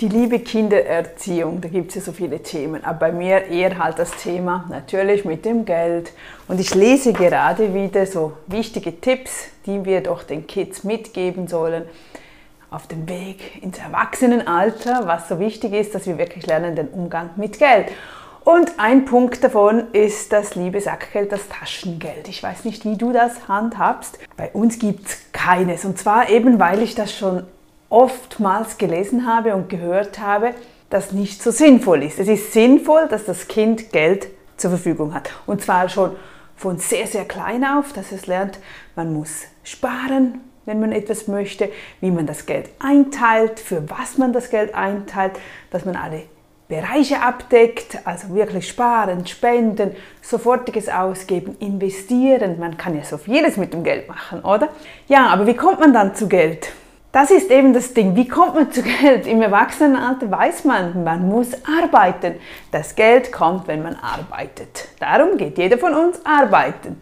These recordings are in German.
Die liebe Kindererziehung, da gibt es ja so viele Themen, aber bei mir eher halt das Thema natürlich mit dem Geld. Und ich lese gerade wieder so wichtige Tipps, die wir doch den Kids mitgeben sollen auf dem Weg ins Erwachsenenalter, was so wichtig ist, dass wir wirklich lernen den Umgang mit Geld. Und ein Punkt davon ist das liebe Sackgeld, das Taschengeld. Ich weiß nicht, wie du das handhabst. Bei uns gibt es keines. Und zwar eben, weil ich das schon oftmals gelesen habe und gehört habe, das nicht so sinnvoll ist. Es ist sinnvoll, dass das Kind Geld zur Verfügung hat. Und zwar schon von sehr, sehr klein auf, dass es lernt, man muss sparen, wenn man etwas möchte, wie man das Geld einteilt, für was man das Geld einteilt, dass man alle Bereiche abdeckt, also wirklich sparen, spenden, sofortiges Ausgeben, investieren. Man kann ja so vieles mit dem Geld machen, oder? Ja, aber wie kommt man dann zu Geld? Das ist eben das Ding. Wie kommt man zu Geld? Im Erwachsenenalter weiß man, man muss arbeiten. Das Geld kommt, wenn man arbeitet. Darum geht jeder von uns arbeiten.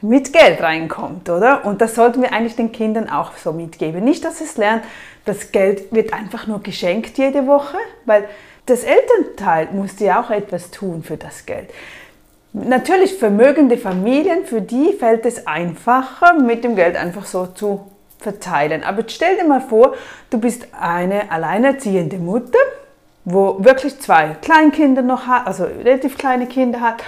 Mit Geld reinkommt, oder? Und das sollten wir eigentlich den Kindern auch so mitgeben. Nicht, dass es lernt, das Geld wird einfach nur geschenkt jede Woche, weil das Elternteil muss ja auch etwas tun für das Geld. Natürlich vermögende Familien, für die fällt es einfacher, mit dem Geld einfach so zu verteilen. Aber stell dir mal vor, du bist eine alleinerziehende Mutter, wo wirklich zwei Kleinkinder noch hat, also relativ kleine Kinder hat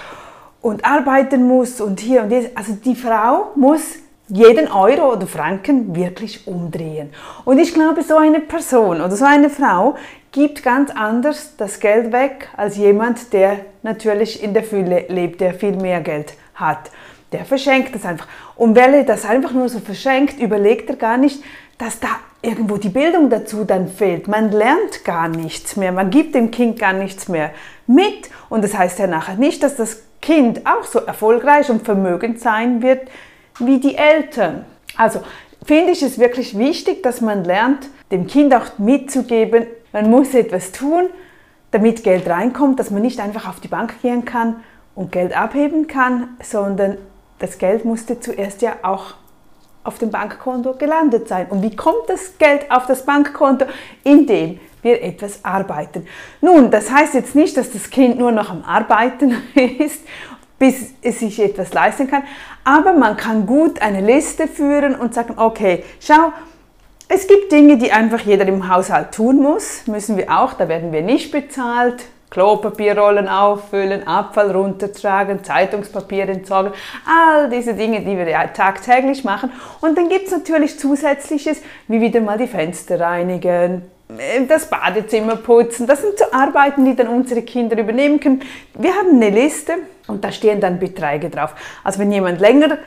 und arbeiten muss und hier und jetzt. Also die Frau muss jeden Euro oder Franken wirklich umdrehen. Und ich glaube, so eine Person oder so eine Frau gibt ganz anders das Geld weg als jemand, der natürlich in der Fülle lebt, der viel mehr Geld hat der verschenkt das einfach. Und weil er das einfach nur so verschenkt, überlegt er gar nicht, dass da irgendwo die Bildung dazu dann fehlt. Man lernt gar nichts mehr, man gibt dem Kind gar nichts mehr mit. Und das heißt ja nachher nicht, dass das Kind auch so erfolgreich und vermögend sein wird wie die Eltern. Also finde ich es wirklich wichtig, dass man lernt, dem Kind auch mitzugeben, man muss etwas tun, damit Geld reinkommt, dass man nicht einfach auf die Bank gehen kann und Geld abheben kann, sondern das Geld musste zuerst ja auch auf dem Bankkonto gelandet sein. Und wie kommt das Geld auf das Bankkonto? Indem wir etwas arbeiten. Nun, das heißt jetzt nicht, dass das Kind nur noch am Arbeiten ist, bis es sich etwas leisten kann, aber man kann gut eine Liste führen und sagen, okay, schau, es gibt Dinge, die einfach jeder im Haushalt tun muss, müssen wir auch, da werden wir nicht bezahlt, Klopapierrollen auffüllen, Abfall runtertragen, Zeitungspapier entsorgen, all diese Dinge, die wir ja tagtäglich machen. Und dann gibt es natürlich Zusätzliches, wie wieder mal die Fenster reinigen, äh, das Badezimmer putzen. Das sind so Arbeiten, die dann unsere Kinder übernehmen können. Wir haben eine Liste und da stehen dann Beträge drauf. Also wenn jemand länger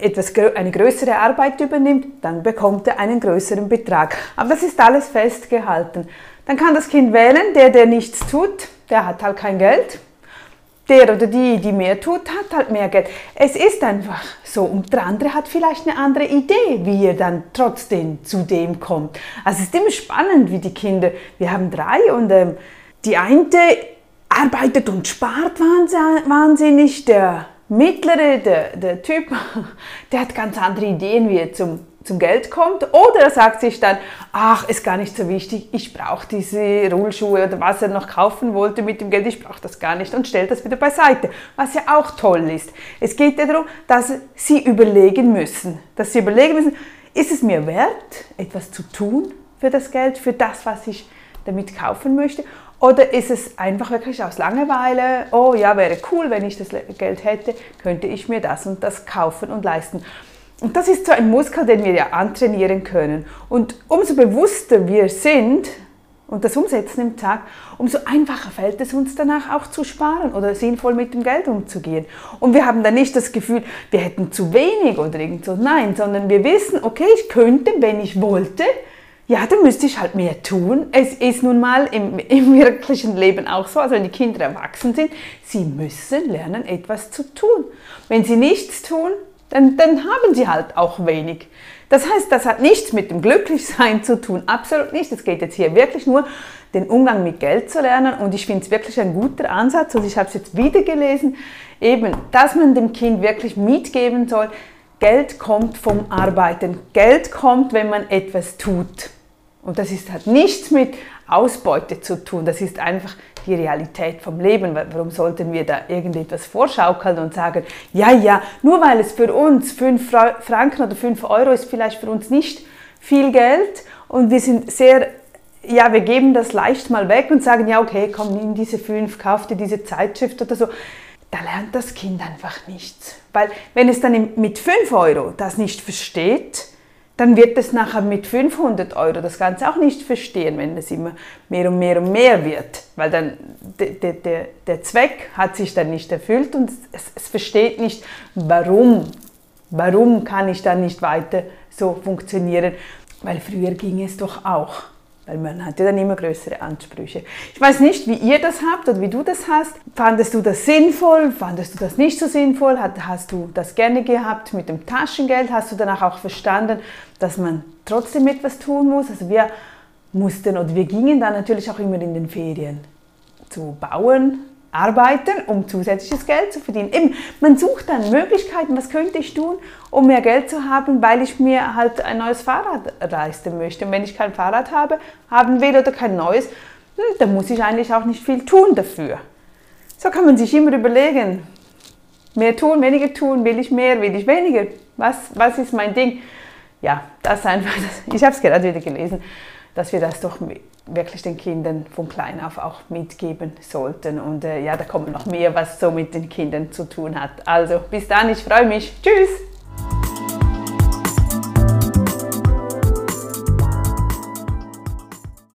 etwas, eine größere Arbeit übernimmt, dann bekommt er einen größeren Betrag. Aber das ist alles festgehalten. Dann kann das Kind wählen, der, der nichts tut, der hat halt kein Geld. Der oder die, die mehr tut, hat halt mehr Geld. Es ist einfach so. Und der andere hat vielleicht eine andere Idee, wie er dann trotzdem zu dem kommt. Also es ist immer spannend, wie die Kinder, wir haben drei und ähm, die eine arbeitet und spart wahnsinnig, der mittlere, der, der Typ, der hat ganz andere Ideen, wie er zum zum Geld kommt. Oder er sagt sich dann, ach, ist gar nicht so wichtig, ich brauche diese Rollschuhe oder was er noch kaufen wollte mit dem Geld, ich brauche das gar nicht und stellt das wieder beiseite, was ja auch toll ist. Es geht ja darum, dass sie überlegen müssen, dass sie überlegen müssen, ist es mir wert, etwas zu tun für das Geld, für das, was ich damit kaufen möchte? Oder ist es einfach wirklich aus Langeweile, oh ja, wäre cool, wenn ich das Geld hätte, könnte ich mir das und das kaufen und leisten. Und das ist so ein Muskel, den wir ja antrainieren können. Und umso bewusster wir sind und das umsetzen im Tag, umso einfacher fällt es uns danach auch zu sparen oder sinnvoll mit dem Geld umzugehen. Und wir haben dann nicht das Gefühl, wir hätten zu wenig oder irgend so. Nein, sondern wir wissen, okay, ich könnte, wenn ich wollte, ja, dann müsste ich halt mehr tun. Es ist nun mal im, im wirklichen Leben auch so, also wenn die Kinder erwachsen sind, sie müssen lernen, etwas zu tun. Wenn sie nichts tun, dann, dann haben sie halt auch wenig. Das heißt, das hat nichts mit dem Glücklichsein zu tun, absolut nicht. Es geht jetzt hier wirklich nur, den Umgang mit Geld zu lernen und ich finde es wirklich ein guter Ansatz und ich habe es jetzt wieder gelesen, eben, dass man dem Kind wirklich mitgeben soll, Geld kommt vom Arbeiten. Geld kommt, wenn man etwas tut. Und das ist, hat nichts mit Ausbeute zu tun. Das ist einfach die Realität vom Leben. Warum sollten wir da irgendetwas vorschaukeln und sagen, ja, ja, nur weil es für uns 5 Franken oder 5 Euro ist vielleicht für uns nicht viel Geld und wir sind sehr ja, wir geben das leicht mal weg und sagen, ja, okay, komm, nimm diese fünf, kauf dir diese Zeitschrift oder so. Da lernt das Kind einfach nichts. Weil wenn es dann mit 5 Euro das nicht versteht, dann wird es nachher mit 500 Euro das Ganze auch nicht verstehen, wenn es immer mehr und mehr und mehr wird. Weil dann der, der, der Zweck hat sich dann nicht erfüllt und es, es versteht nicht, warum. Warum kann ich dann nicht weiter so funktionieren? Weil früher ging es doch auch weil man hat ja dann immer größere Ansprüche. Ich weiß nicht, wie ihr das habt oder wie du das hast. Fandest du das sinnvoll? Fandest du das nicht so sinnvoll? Hast du das gerne gehabt mit dem Taschengeld? Hast du danach auch verstanden, dass man trotzdem etwas tun muss? Also wir mussten oder wir gingen dann natürlich auch immer in den Ferien zu bauen, arbeiten, um zusätzliches Geld zu verdienen. Eben, man sucht dann Möglichkeiten, was könnte ich tun, um mehr Geld zu haben, weil ich mir halt ein neues Fahrrad leisten möchte. Und wenn ich kein Fahrrad habe, haben will oder kein neues, hm, dann muss ich eigentlich auch nicht viel tun dafür. So kann man sich immer überlegen, mehr tun, weniger tun, will ich mehr, will ich weniger, was, was ist mein Ding? Ja, das einfach, ich habe es gerade wieder gelesen, dass wir das doch wirklich den Kindern von klein auf auch mitgeben sollten. Und äh, ja, da kommt noch mehr, was so mit den Kindern zu tun hat. Also bis dann, ich freue mich. Tschüss!